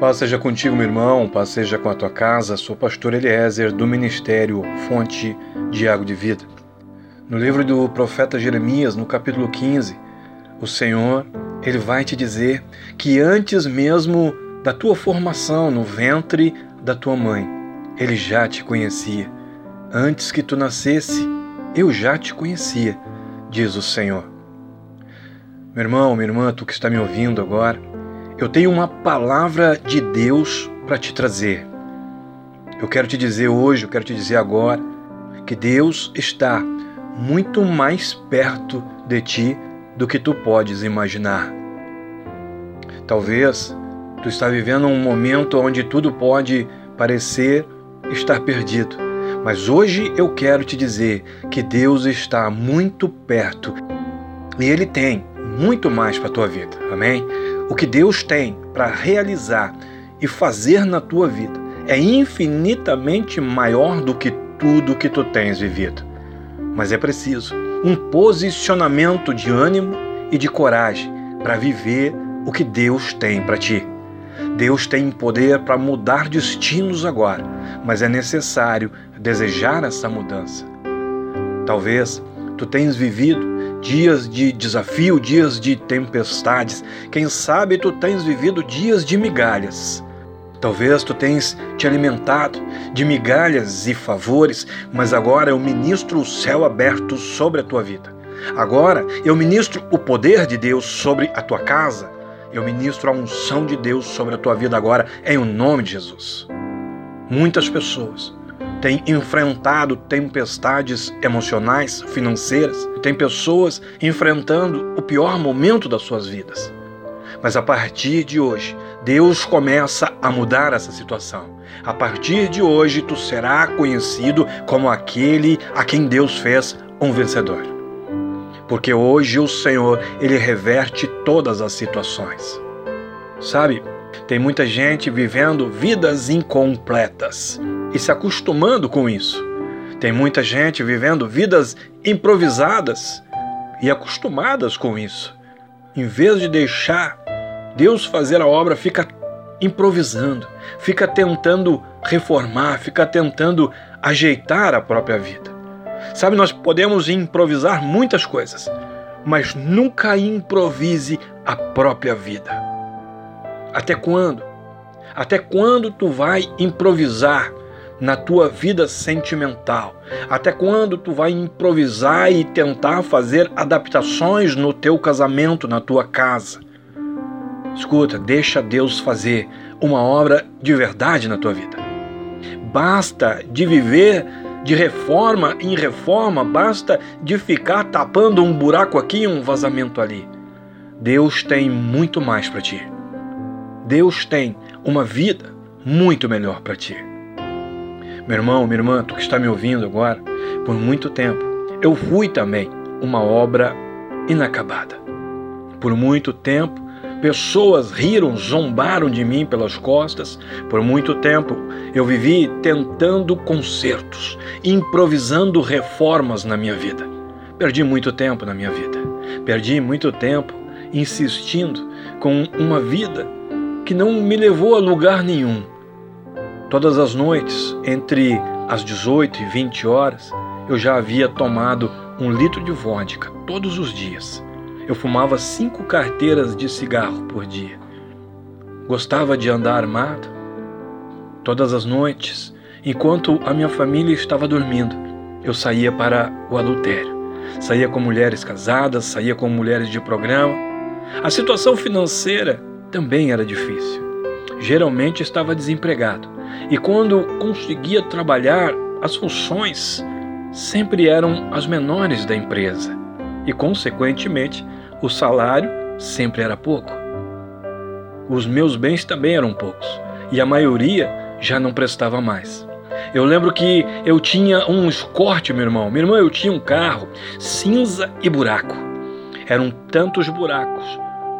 Paz seja contigo, meu irmão, paz seja com a tua casa. Sou pastor Eliezer do ministério Fonte de Água de Vida. No livro do profeta Jeremias, no capítulo 15, o Senhor, ele vai te dizer que antes mesmo da tua formação no ventre da tua mãe, ele já te conhecia. Antes que tu nascesse, eu já te conhecia, diz o Senhor. Meu irmão, minha irmã, tu que está me ouvindo agora, eu tenho uma palavra de Deus para te trazer. Eu quero te dizer hoje, eu quero te dizer agora, que Deus está muito mais perto de ti do que tu podes imaginar. Talvez tu está vivendo um momento onde tudo pode parecer estar perdido, mas hoje eu quero te dizer que Deus está muito perto e Ele tem muito mais para tua vida. Amém? O que Deus tem para realizar e fazer na tua vida é infinitamente maior do que tudo que tu tens vivido. Mas é preciso um posicionamento de ânimo e de coragem para viver o que Deus tem para ti. Deus tem poder para mudar destinos agora, mas é necessário desejar essa mudança. Talvez tu tenhas vivido dias de desafio, dias de tempestades. Quem sabe tu tens vivido dias de migalhas. Talvez tu tens te alimentado de migalhas e favores, mas agora eu ministro o céu aberto sobre a tua vida. Agora eu ministro o poder de Deus sobre a tua casa. Eu ministro a unção de Deus sobre a tua vida agora, em o nome de Jesus. Muitas pessoas tem enfrentado tempestades emocionais, financeiras, tem pessoas enfrentando o pior momento das suas vidas. Mas a partir de hoje, Deus começa a mudar essa situação. A partir de hoje, tu será conhecido como aquele a quem Deus fez um vencedor. Porque hoje o Senhor, ele reverte todas as situações. Sabe, tem muita gente vivendo vidas incompletas e se acostumando com isso. Tem muita gente vivendo vidas improvisadas e acostumadas com isso. Em vez de deixar Deus fazer a obra, fica improvisando, fica tentando reformar, fica tentando ajeitar a própria vida. Sabe, nós podemos improvisar muitas coisas, mas nunca improvise a própria vida. Até quando? Até quando tu vai improvisar na tua vida sentimental? Até quando tu vai improvisar e tentar fazer adaptações no teu casamento, na tua casa? Escuta, deixa Deus fazer uma obra de verdade na tua vida. Basta de viver de reforma em reforma, basta de ficar tapando um buraco aqui e um vazamento ali. Deus tem muito mais para ti. Deus tem uma vida muito melhor para ti. Meu irmão, minha irmã, tu que está me ouvindo agora, por muito tempo, eu fui também uma obra inacabada. Por muito tempo, pessoas riram, zombaram de mim pelas costas. Por muito tempo, eu vivi tentando consertos, improvisando reformas na minha vida. Perdi muito tempo na minha vida. Perdi muito tempo insistindo com uma vida que não me levou a lugar nenhum. Todas as noites, entre as 18 e 20 horas, eu já havia tomado um litro de vodka todos os dias. Eu fumava cinco carteiras de cigarro por dia. Gostava de andar armado. Todas as noites, enquanto a minha família estava dormindo, eu saía para o adultério. Saía com mulheres casadas, saía com mulheres de programa. A situação financeira também era difícil. Geralmente estava desempregado e quando conseguia trabalhar, as funções sempre eram as menores da empresa e, consequentemente, o salário sempre era pouco. os meus bens também eram poucos e a maioria já não prestava mais. Eu lembro que eu tinha um escorte, meu irmão. Meu irmão, eu tinha um carro cinza e buraco. Eram tantos buracos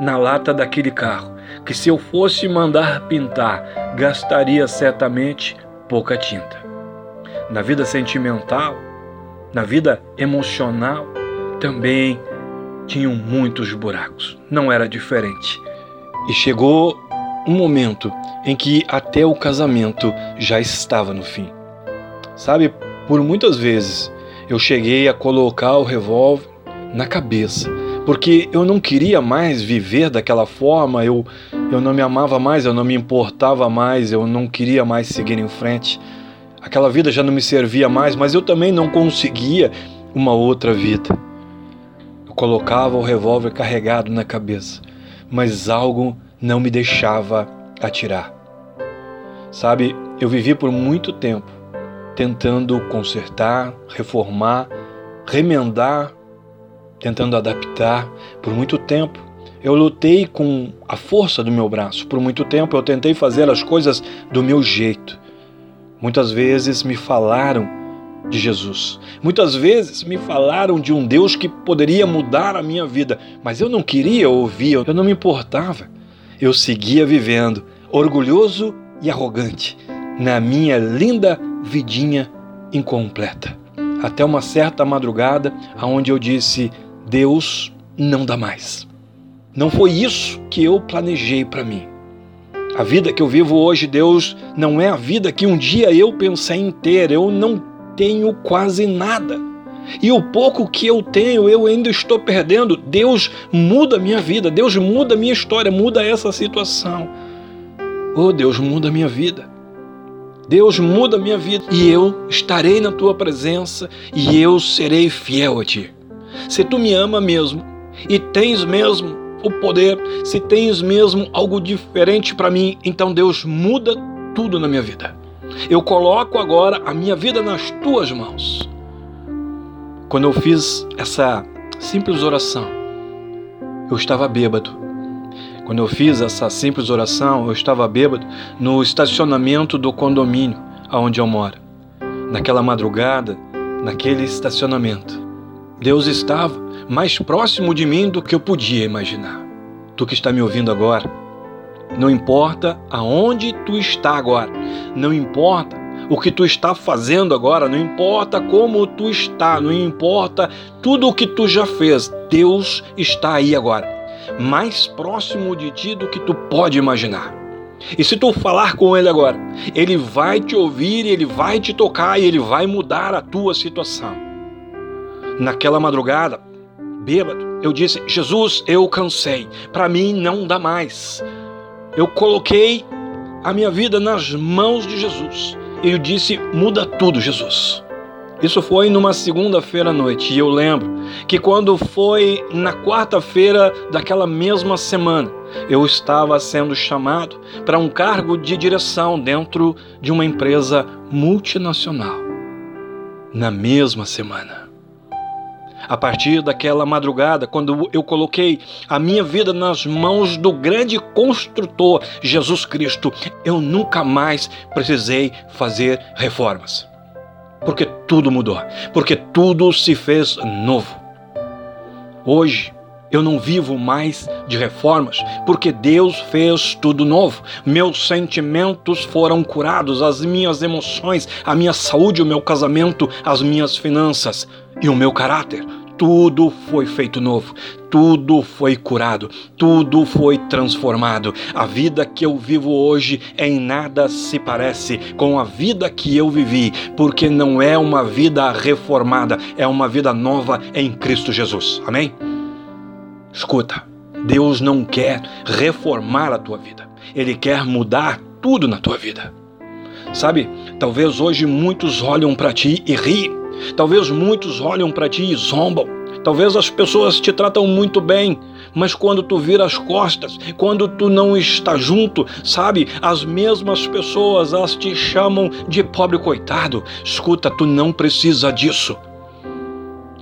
na lata daquele carro que se eu fosse mandar pintar, gastaria certamente pouca tinta. Na vida sentimental, na vida emocional, também tinham muitos buracos. Não era diferente. E chegou um momento em que até o casamento já estava no fim. Sabe, por muitas vezes eu cheguei a colocar o revólver na cabeça, porque eu não queria mais viver daquela forma, eu, eu não me amava mais, eu não me importava mais, eu não queria mais seguir em frente. Aquela vida já não me servia mais, mas eu também não conseguia uma outra vida. Eu colocava o revólver carregado na cabeça, mas algo não me deixava atirar. Sabe, eu vivi por muito tempo tentando consertar, reformar, remendar, tentando adaptar. Por muito tempo eu lutei com a força do meu braço. Por muito tempo eu tentei fazer as coisas do meu jeito. Muitas vezes me falaram de Jesus. Muitas vezes me falaram de um Deus que poderia mudar a minha vida, mas eu não queria ouvir, eu não me importava. Eu seguia vivendo, orgulhoso e arrogante, na minha linda vidinha incompleta. Até uma certa madrugada, aonde eu disse: Deus não dá mais. Não foi isso que eu planejei para mim. A vida que eu vivo hoje, Deus, não é a vida que um dia eu pensei em ter. Eu não tenho quase nada. E o pouco que eu tenho, eu ainda estou perdendo. Deus muda a minha vida, Deus muda a minha história, muda essa situação. Oh, Deus, muda a minha vida. Deus muda a minha vida e eu estarei na tua presença e eu serei fiel a ti. Se tu me ama mesmo e tens mesmo o poder, se tens mesmo algo diferente para mim, então Deus muda tudo na minha vida. Eu coloco agora a minha vida nas tuas mãos. Quando eu fiz essa simples oração, eu estava bêbado. Quando eu fiz essa simples oração, eu estava bêbado no estacionamento do condomínio aonde eu moro. Naquela madrugada, naquele estacionamento. Deus estava mais próximo de mim do que eu podia imaginar. Tu que está me ouvindo agora, não importa aonde tu está agora, não importa o que tu está fazendo agora, não importa como tu está, não importa tudo o que tu já fez, Deus está aí agora, mais próximo de ti do que tu pode imaginar. E se tu falar com ele agora, ele vai te ouvir, ele vai te tocar e ele vai mudar a tua situação. Naquela madrugada, bêbado, eu disse: Jesus, eu cansei, para mim não dá mais. Eu coloquei a minha vida nas mãos de Jesus. Eu disse: muda tudo, Jesus. Isso foi numa segunda-feira à noite. E eu lembro que quando foi na quarta-feira daquela mesma semana, eu estava sendo chamado para um cargo de direção dentro de uma empresa multinacional. Na mesma semana a partir daquela madrugada, quando eu coloquei a minha vida nas mãos do grande construtor Jesus Cristo, eu nunca mais precisei fazer reformas. Porque tudo mudou, porque tudo se fez novo. Hoje, eu não vivo mais de reformas, porque Deus fez tudo novo. Meus sentimentos foram curados, as minhas emoções, a minha saúde, o meu casamento, as minhas finanças e o meu caráter. Tudo foi feito novo, tudo foi curado, tudo foi transformado. A vida que eu vivo hoje em nada se parece com a vida que eu vivi, porque não é uma vida reformada, é uma vida nova em Cristo Jesus. Amém? Escuta, Deus não quer reformar a tua vida, Ele quer mudar tudo na tua vida. Sabe, talvez hoje muitos olham para ti e riem Talvez muitos olham para ti e zombam. Talvez as pessoas te tratam muito bem, mas quando tu vira as costas, quando tu não está junto, sabe, as mesmas pessoas as te chamam de pobre coitado. Escuta, tu não precisa disso.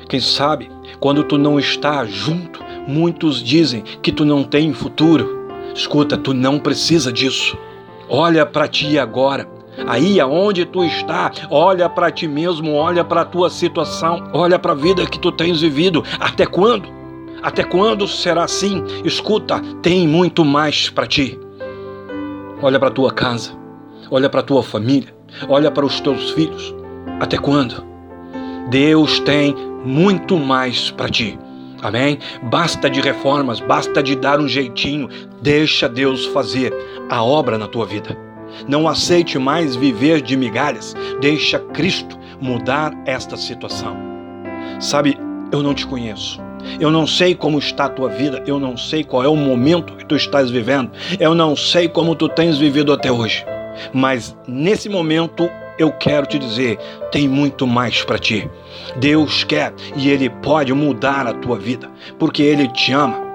Quem sabe, quando tu não está junto, muitos dizem que tu não tem futuro. Escuta, tu não precisa disso. Olha para ti agora. Aí aonde tu está, olha para ti mesmo, olha para a tua situação, olha para a vida que tu tens vivido. Até quando? Até quando será assim? Escuta, tem muito mais para ti. Olha para tua casa, olha para tua família, olha para os teus filhos. Até quando? Deus tem muito mais para ti. Amém? Basta de reformas, basta de dar um jeitinho. Deixa Deus fazer a obra na tua vida. Não aceite mais viver de migalhas. Deixa Cristo mudar esta situação. Sabe, eu não te conheço. Eu não sei como está a tua vida, eu não sei qual é o momento que tu estás vivendo, eu não sei como tu tens vivido até hoje. Mas nesse momento eu quero te dizer, tem muito mais para ti. Deus quer e Ele pode mudar a tua vida, porque Ele te ama.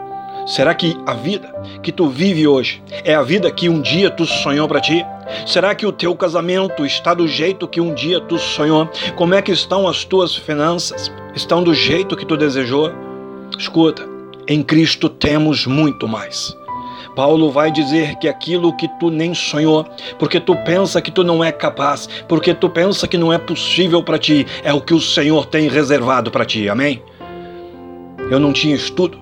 Será que a vida que tu vive hoje é a vida que um dia tu sonhou para ti? Será que o teu casamento está do jeito que um dia tu sonhou? Como é que estão as tuas finanças? Estão do jeito que tu desejou? Escuta, em Cristo temos muito mais. Paulo vai dizer que aquilo que tu nem sonhou, porque tu pensa que tu não é capaz, porque tu pensa que não é possível para ti, é o que o Senhor tem reservado para ti. Amém? Eu não tinha estudo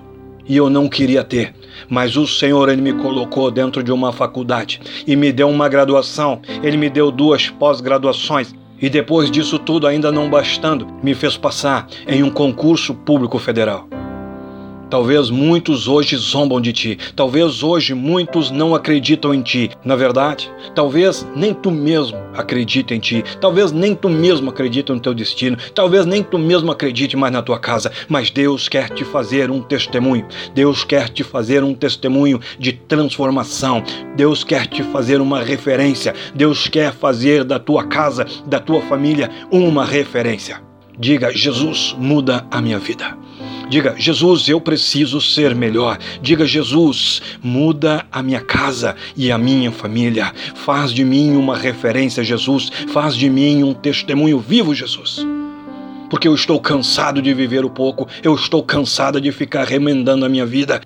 e eu não queria ter, mas o Senhor ele me colocou dentro de uma faculdade e me deu uma graduação, ele me deu duas pós-graduações. E depois disso tudo, ainda não bastando, me fez passar em um concurso público federal. Talvez muitos hoje zombam de ti. Talvez hoje muitos não acreditam em ti. Na verdade, talvez nem tu mesmo acredite em ti. Talvez nem tu mesmo acredite no teu destino. Talvez nem tu mesmo acredite mais na tua casa. Mas Deus quer te fazer um testemunho. Deus quer te fazer um testemunho de transformação. Deus quer te fazer uma referência. Deus quer fazer da tua casa, da tua família, uma referência. Diga: Jesus, muda a minha vida. Diga, Jesus, eu preciso ser melhor. Diga, Jesus, muda a minha casa e a minha família. Faz de mim uma referência, Jesus. Faz de mim um testemunho vivo, Jesus. Porque eu estou cansado de viver o pouco, eu estou cansada de ficar remendando a minha vida.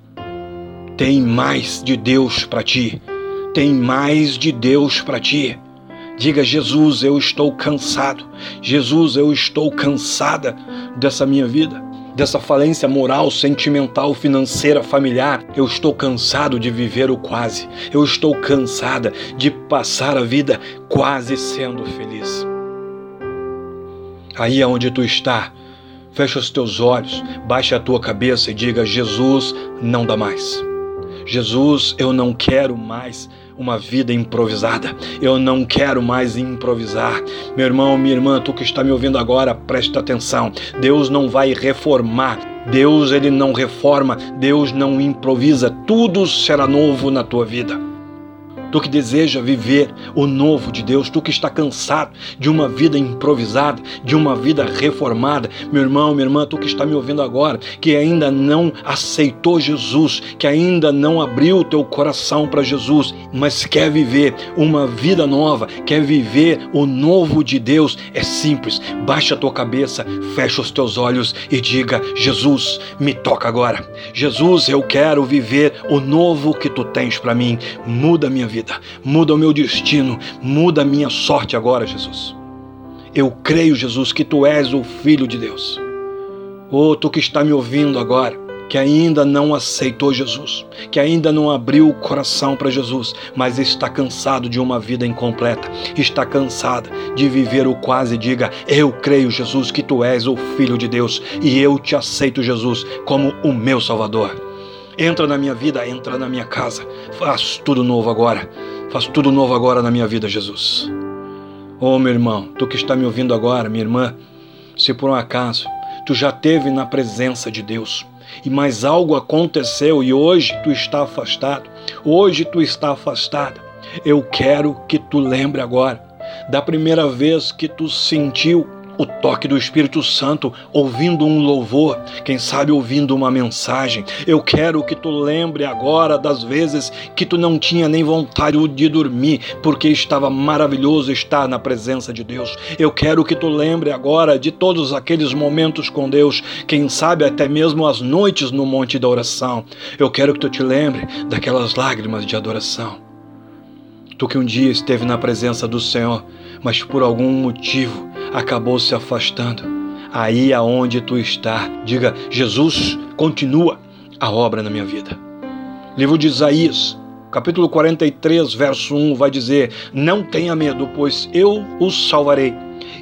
Tem mais de Deus para ti. Tem mais de Deus para ti. Diga, Jesus, eu estou cansado. Jesus, eu estou cansada dessa minha vida dessa falência moral, sentimental, financeira, familiar. Eu estou cansado de viver o quase. Eu estou cansada de passar a vida quase sendo feliz. Aí aonde tu está, fecha os teus olhos, baixa a tua cabeça e diga: Jesus, não dá mais. Jesus, eu não quero mais uma vida improvisada. Eu não quero mais improvisar. Meu irmão, minha irmã, tu que está me ouvindo agora, presta atenção. Deus não vai reformar. Deus ele não reforma, Deus não improvisa. Tudo será novo na tua vida tu que deseja viver o novo de Deus, tu que está cansado de uma vida improvisada, de uma vida reformada, meu irmão, minha irmã, tu que está me ouvindo agora, que ainda não aceitou Jesus, que ainda não abriu o teu coração para Jesus, mas quer viver uma vida nova, quer viver o novo de Deus, é simples. Baixa a tua cabeça, fecha os teus olhos e diga: Jesus, me toca agora. Jesus, eu quero viver o novo que tu tens para mim. Muda minha vida vida, muda o meu destino, muda a minha sorte agora, Jesus. Eu creio, Jesus, que tu és o Filho de Deus. Oh, tu que está me ouvindo agora, que ainda não aceitou Jesus, que ainda não abriu o coração para Jesus, mas está cansado de uma vida incompleta, está cansada de viver o quase, diga: Eu creio, Jesus, que tu és o Filho de Deus e eu te aceito, Jesus, como o meu Salvador. Entra na minha vida, entra na minha casa. Faz tudo novo agora. Faz tudo novo agora na minha vida, Jesus. Oh, meu irmão, tu que está me ouvindo agora, minha irmã, se por um acaso tu já teve na presença de Deus e mais algo aconteceu e hoje tu está afastado, hoje tu está afastada, eu quero que tu lembre agora da primeira vez que tu sentiu o toque do Espírito Santo, ouvindo um louvor, quem sabe ouvindo uma mensagem. Eu quero que tu lembre agora das vezes que tu não tinha nem vontade de dormir, porque estava maravilhoso estar na presença de Deus. Eu quero que tu lembre agora de todos aqueles momentos com Deus, quem sabe até mesmo as noites no monte da oração. Eu quero que tu te lembre daquelas lágrimas de adoração. Tu que um dia esteve na presença do Senhor, mas por algum motivo acabou se afastando. Aí aonde tu está, diga: Jesus, continua a obra na minha vida. Livro de Isaías, capítulo 43, verso 1 vai dizer: Não tenha medo, pois eu os salvarei.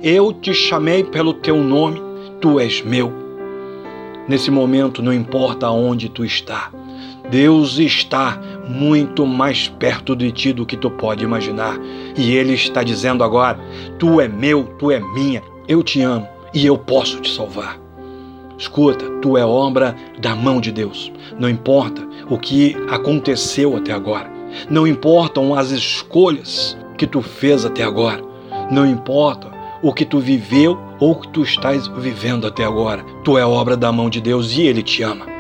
Eu te chamei pelo teu nome, tu és meu. Nesse momento, não importa aonde tu está, Deus está muito mais perto de ti do que tu pode imaginar. E Ele está dizendo agora: Tu é meu, tu é minha, eu te amo e eu posso te salvar. Escuta, tu é obra da mão de Deus. Não importa o que aconteceu até agora. Não importam as escolhas que tu fez até agora. Não importa o que tu viveu ou o que tu estás vivendo até agora. Tu é obra da mão de Deus e Ele te ama.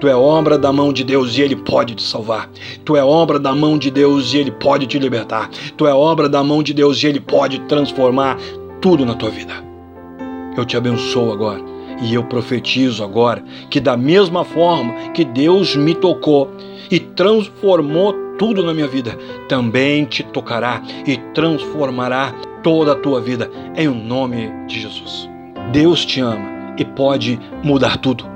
Tu é obra da mão de Deus e Ele pode te salvar. Tu é obra da mão de Deus e Ele pode te libertar. Tu é obra da mão de Deus e Ele pode transformar tudo na tua vida. Eu te abençoo agora e eu profetizo agora que, da mesma forma que Deus me tocou e transformou tudo na minha vida, também te tocará e transformará toda a tua vida em nome de Jesus. Deus te ama e pode mudar tudo.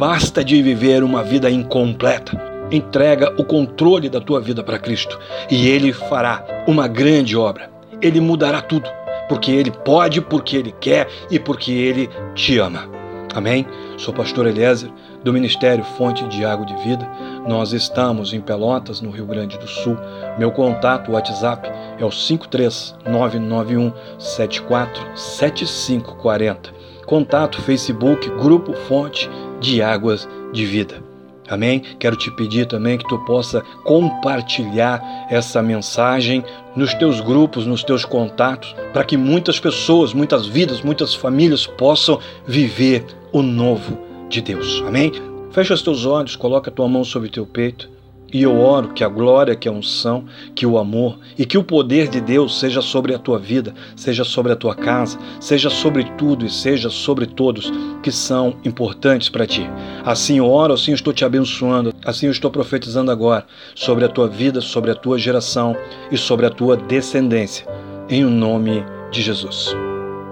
Basta de viver uma vida incompleta. Entrega o controle da tua vida para Cristo e Ele fará uma grande obra. Ele mudará tudo, porque Ele pode, porque Ele quer e porque Ele te ama. Amém? Sou pastor Eliezer, do Ministério Fonte de Água de Vida. Nós estamos em Pelotas, no Rio Grande do Sul. Meu contato WhatsApp é o 53991 747540. Contato Facebook Grupo Fonte de águas de vida. Amém? Quero te pedir também que tu possa compartilhar essa mensagem nos teus grupos, nos teus contatos, para que muitas pessoas, muitas vidas, muitas famílias possam viver o novo de Deus. Amém? Fecha os teus olhos, coloca a tua mão sobre o teu peito. E eu oro que a glória, que a unção, que o amor e que o poder de Deus seja sobre a tua vida, seja sobre a tua casa, seja sobre tudo e seja sobre todos que são importantes para ti. Assim eu oro, assim eu estou te abençoando, assim eu estou profetizando agora sobre a tua vida, sobre a tua geração e sobre a tua descendência. Em o nome de Jesus.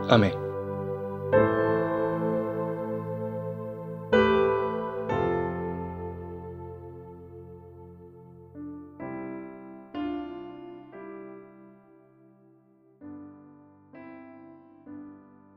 Amém.